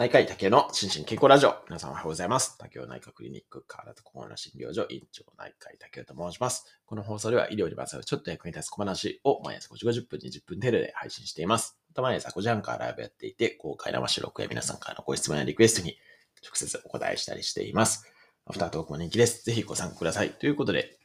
内科医竹の心身健康ラジオ。皆さんおはようございます。竹雄内科クリニック体と心の診療所院長内科医竹雄と申します。この放送では医療にまつわるちょっと役に立つ小話を毎朝5時50分、20分程度で配信しています。また毎朝5時半からライブやっていて、公開生収録や皆さんからのご質問やリクエストに直接お答えしたりしています。アフタートークも人気です。ぜひご参加ください。ということで、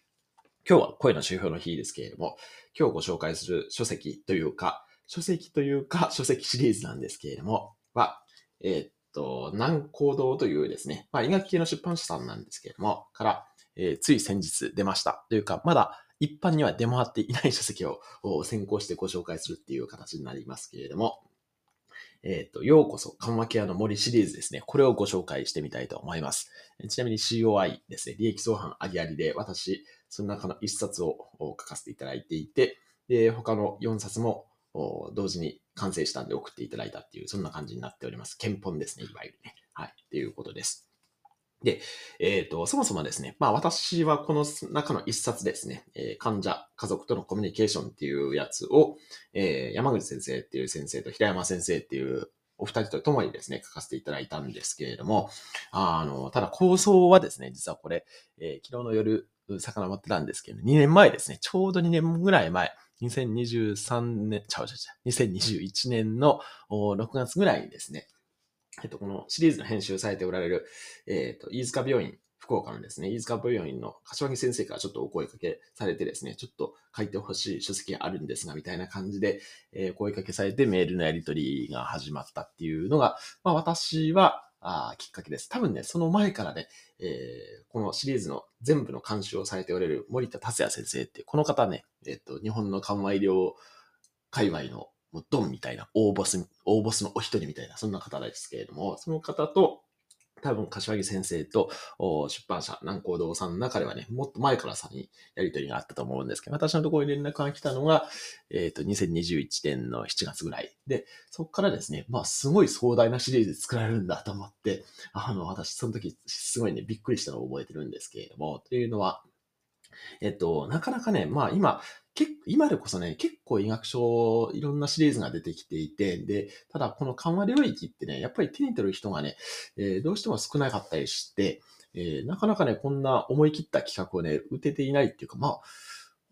今日は声の指標の日ですけれども、今日ご紹介する書籍というか、書籍というか、書籍シリーズなんですけれども、は、えー、っと、南光堂というですね、まあ、医学系の出版社さんなんですけれども、から、えー、つい先日出ました。というか、まだ一般には出回っていない書籍を先行してご紹介するっていう形になりますけれども、えっ、ー、と、ようこそ緩和ケアの森シリーズですね。これをご紹介してみたいと思います。ちなみに COI ですね。利益相反ありありで、私、その中の一冊を書かせていただいていて、で、他の4冊も同時に完成したんで送っていただいたっていう、そんな感じになっております。憲本ですね、いわゆるね。はい。っていうことです。で、えっ、ー、と、そもそもですね、まあ私はこの中の一冊ですね、えー、患者、家族とのコミュニケーションっていうやつを、えー、山口先生っていう先生と平山先生っていうお二人と共にですね、書かせていただいたんですけれども、あの、ただ構想はですね、実はこれ、えー、昨日の夜、魚持ってたんですけど、2年前ですね、ちょうど2年ぐらい前、2023年、ちゃうちゃうちゃう、2021年の6月ぐらいにですね、えっと、このシリーズの編集されておられる、えっと、飯塚病院、福岡のですね、飯塚病院の柏木先生からちょっとお声かけされてですね、ちょっと書いてほしい書籍があるんですが、みたいな感じで、えー、声かけされてメールのやり取りが始まったっていうのが、まあ私は、あきっかけです。多分ね、その前からね、えー、このシリーズの全部の監修をされておられる森田達也先生って、この方ね、えっ、と、日本の緩和医療界隈のもうドンみたいな、大ボス、大ボスのお一人みたいな、そんな方ですけれども、その方と、多分、柏木先生と出版社、南光堂さんの中ではね、もっと前からさにやりとりがあったと思うんですけど、私のところに連絡が来たのが、えっ、ー、と、2021年の7月ぐらい。で、そこからですね、まあ、すごい壮大なシリーズ作られるんだと思って、あの、私、その時、すごいね、びっくりしたのを覚えてるんですけれども、というのは、えっと、なかなかね、まあ今、結今でこそね、結構医学書、いろんなシリーズが出てきていて、で、ただこの緩和領域ってね、やっぱり手に取る人がね、えー、どうしても少なかったりして、えー、なかなかね、こんな思い切った企画をね、打てていないっていうか、まあ、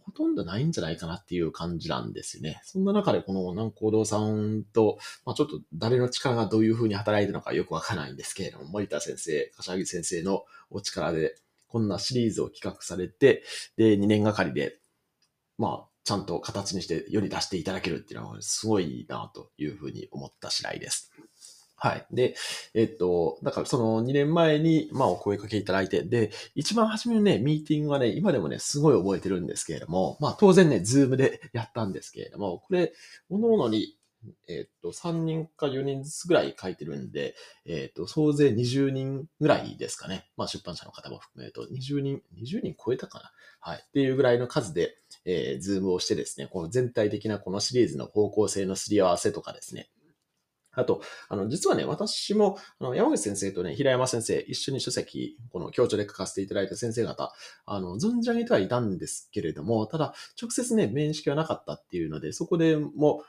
ほとんどないんじゃないかなっていう感じなんですよね。そんな中でこの南光堂さんと、まあ、ちょっと誰の力がどういう風に働いてるのかよくわからないんですけれども、森田先生、柏木先生のお力で、こんなシリーズを企画されて、で、2年がかりでまあ、ちゃんと形にして世に出していただけるっていうのはすごいなというふうに思った次第です。はい。で、えっと、だからその2年前に、まあお声かけいただいて、で、一番初めのね、ミーティングはね、今でもね、すごい覚えてるんですけれども、まあ当然ね、ズームでやったんですけれども、これ、各々に、えっと、3人か4人ずつぐらい書いてるんで、えっと、総勢20人ぐらいですかね。まあ出版社の方も含めると、20人、20人超えたかな。はい。っていうぐらいの数で、えー、ズームをしてですね、この全体的なこのシリーズの方向性のすり合わせとかですね、あと、あの、実はね、私も、あの、山口先生とね、平山先生、一緒に書籍、この協調で書かせていただいた先生方、あの、存じ上げてはいたんですけれども、ただ、直接ね、面識はなかったっていうので、そこでも、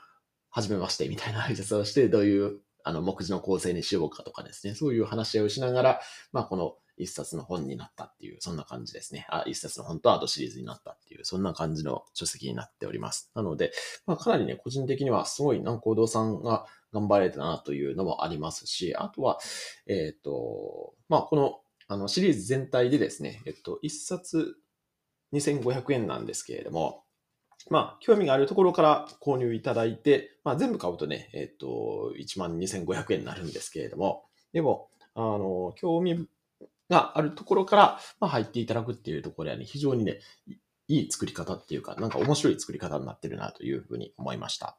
初めまして、みたいな挨拶をして、どういう、あの、目次の構成にしようかとかですね、そういう話し合いをしながら、まあ、この、一冊の本になったっていう、そんな感じですね。あ、一冊の本とアートシリーズになったっていう、そんな感じの書籍になっております。なので、まあ、かなりね、個人的にはすごい南光堂さんが頑張れたなというのもありますし、あとは、えっ、ー、と、まあ、この、あの、シリーズ全体でですね、えっと、一冊2500円なんですけれども、まあ、興味があるところから購入いただいて、まあ、全部買うとね、えっと、12,500円になるんですけれども、でも、あの、興味があるところから、まあ、入っていただくっていうところはね、非常にね、いい作り方っていうか、なんか面白い作り方になってるなというふうに思いました。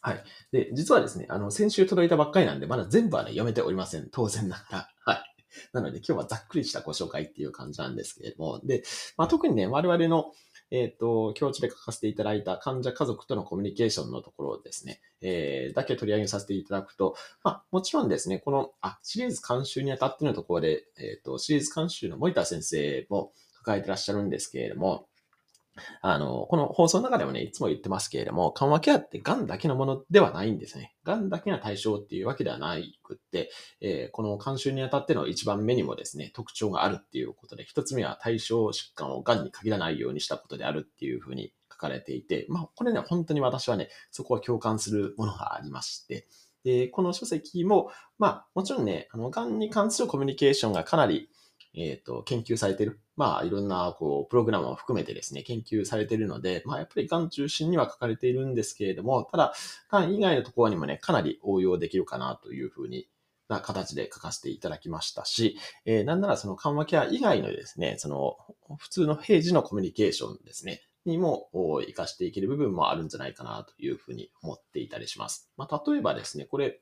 はい。で、実はですね、あの、先週届いたばっかりなんで、まだ全部はね、読めておりません。当然ながら。はい。なので、今日はざっくりしたご紹介っていう感じなんですけれども、で、まあ、特にね、我々の、えっ、ー、と、教授で書かせていただいた患者家族とのコミュニケーションのところですね、えー、だけ取り上げさせていただくと、まあ、もちろんですね、この、あ、シリーズ監修にあたってのところで、えっ、ー、と、シリーズ監修の森田先生も抱えてらっしゃるんですけれども、あの、この放送の中でもね、いつも言ってますけれども、緩和ケアって癌だけのものではないんですね。癌だけが対象っていうわけではない、えー、この監修にあたっての一番目にもですね、特徴があるっていうことで、一つ目は対象疾患を癌に限らないようにしたことであるっていうふうに書かれていて、まあ、これね、本当に私はね、そこは共感するものがありまして、で、この書籍も、まあ、もちろんね、あの、癌に関するコミュニケーションがかなり、えっ、ー、と、研究されてる。まあ、いろんな、こう、プログラムを含めてですね、研究されているので、まあ、やっぱり癌中心には書かれているんですけれども、ただ、癌以外のところにもね、かなり応用できるかなというふうにな形で書かせていただきましたし、えー、なんならその緩和ケア以外のですね、その普通の平時のコミュニケーションですね、にも活かしていける部分もあるんじゃないかなというふうに思っていたりします。まあ、例えばですね、これ、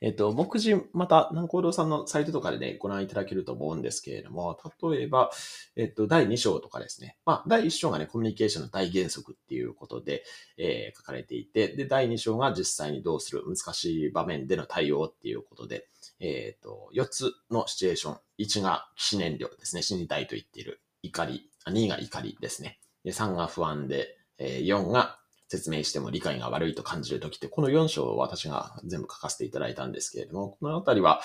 えっと、目次、また、南光堂さんのサイトとかでね、ご覧いただけると思うんですけれども、例えば、えっと、第2章とかですね。まあ、第1章がね、コミュニケーションの大原則っていうことで、えー、書かれていて、で、第2章が実際にどうする、難しい場面での対応っていうことで、えっ、と、4つのシチュエーション。1が死燃料ですね。死にたいと言っている怒り。2が怒りですね。で3が不安で、えー、4が説明しても理解が悪いと感じるときって、この4章を私が全部書かせていただいたんですけれども、このあたりは、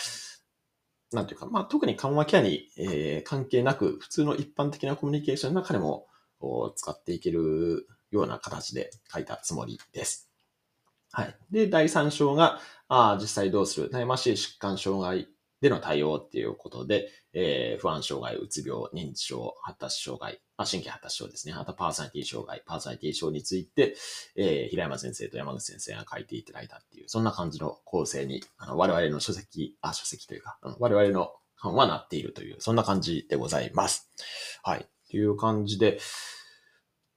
なんていうか、まあ、特に緩和ケアに、えー、関係なく、普通の一般的なコミュニケーションの中でも使っていけるような形で書いたつもりです。はい。で、第3章が、あ実際どうする？悩ましい疾患障害での対応っていうことで、えー、不安障害、うつ病、認知症、発達障害、あ神経発達症ですね。あとパーソナリティ障害、パーソナリティ症について、えー、平山先生と山口先生が書いていただいたっていう、そんな感じの構成に、あの我々の書籍、あ、書籍というか、あの我々の版はなっているという、そんな感じでございます。はい。という感じで、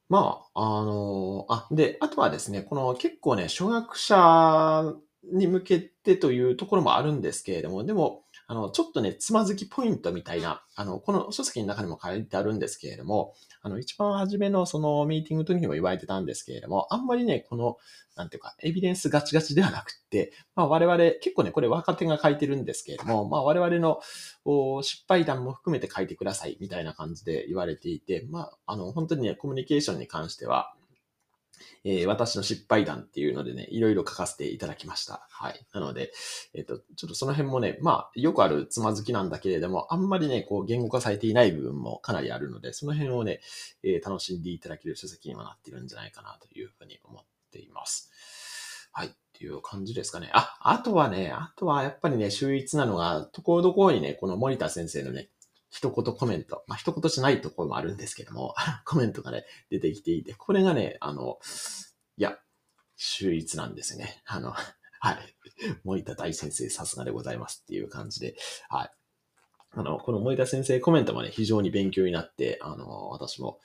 まあ、あの、あ、で、あとはですね、この結構ね、初学者に向けてというところもあるんですけれども、でも、あの、ちょっとね、つまずきポイントみたいな、あの、この書籍の中にも書いてあるんですけれども、あの、一番初めのそのミーティングの時にも言われてたんですけれども、あんまりね、この、なんていうか、エビデンスガチガチではなくって、まあ我々、結構ね、これ若手が書いてるんですけれども、まあ我々の失敗談も含めて書いてくださいみたいな感じで言われていて、まあ、あの、本当にね、コミュニケーションに関しては、えー、私の失敗談っていうのでね、いろいろ書かせていただきました。はい。なので、えっ、ー、と、ちょっとその辺もね、まあ、よくあるつまずきなんだけれども、あんまりね、こう、言語化されていない部分もかなりあるので、その辺をね、えー、楽しんでいただける書籍にもなってるんじゃないかなというふうに思っています。はい。っていう感じですかね。あ、あとはね、あとはやっぱりね、秀逸なのが、ところどころにね、この森田先生のね、一言コメント。まあ、一言じゃないところもあるんですけども、コメントがね、出てきていて、これがね、あの、いや、秀逸なんですね。あの、はい。森田大先生さすがでございますっていう感じで、はい。あの、この森田先生コメントもね、非常に勉強になって、あの、私も、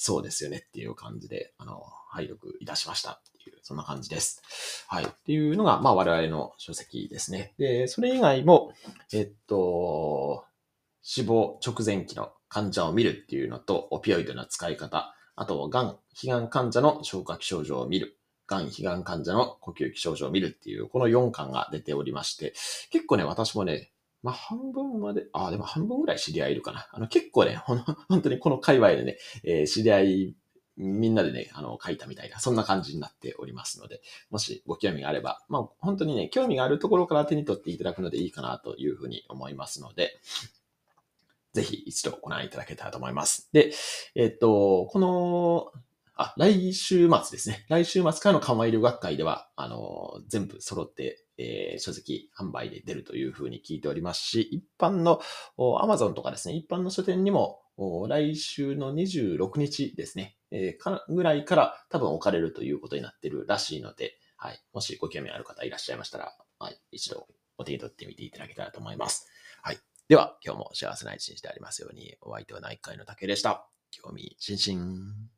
そうですよねっていう感じで、あの、拝読いたしましたっていう、そんな感じです。はい。っていうのが、まあ我々の書籍ですね。で、それ以外も、えっと、死亡直前期の患者を見るっていうのと、オピオイドの使い方、あと、がん、悲願患者の消化器症状を見る。がん、悲願患者の呼吸器症状を見るっていう、この4巻が出ておりまして、結構ね、私もね、まあ、半分まで、ああ、でも半分ぐらい知り合いいるかな。あの、結構ね、ほん、本当にこの界隈でね、えー、知り合い、みんなでね、あの、書いたみたいな、そんな感じになっておりますので、もしご興味があれば、まあ、本当にね、興味があるところから手に取っていただくのでいいかなというふうに思いますので、ぜひ一度ご覧いただけたらと思います。で、えっと、この、あ、来週末ですね。来週末からの緩和医療学会では、あの、全部揃って、えー、書籍販売で出るというふうに聞いておりますし、一般の Amazon とかですね、一般の書店にも来週の26日ですね、えー、かぐらいから多分置かれるということになってるらしいので、はい。もしご興味ある方いらっしゃいましたら、はい、一度お手に取ってみていただけたらと思います。はい。では、今日も幸せな一日でありますように、お相手は内科医の竹でした。興味津々。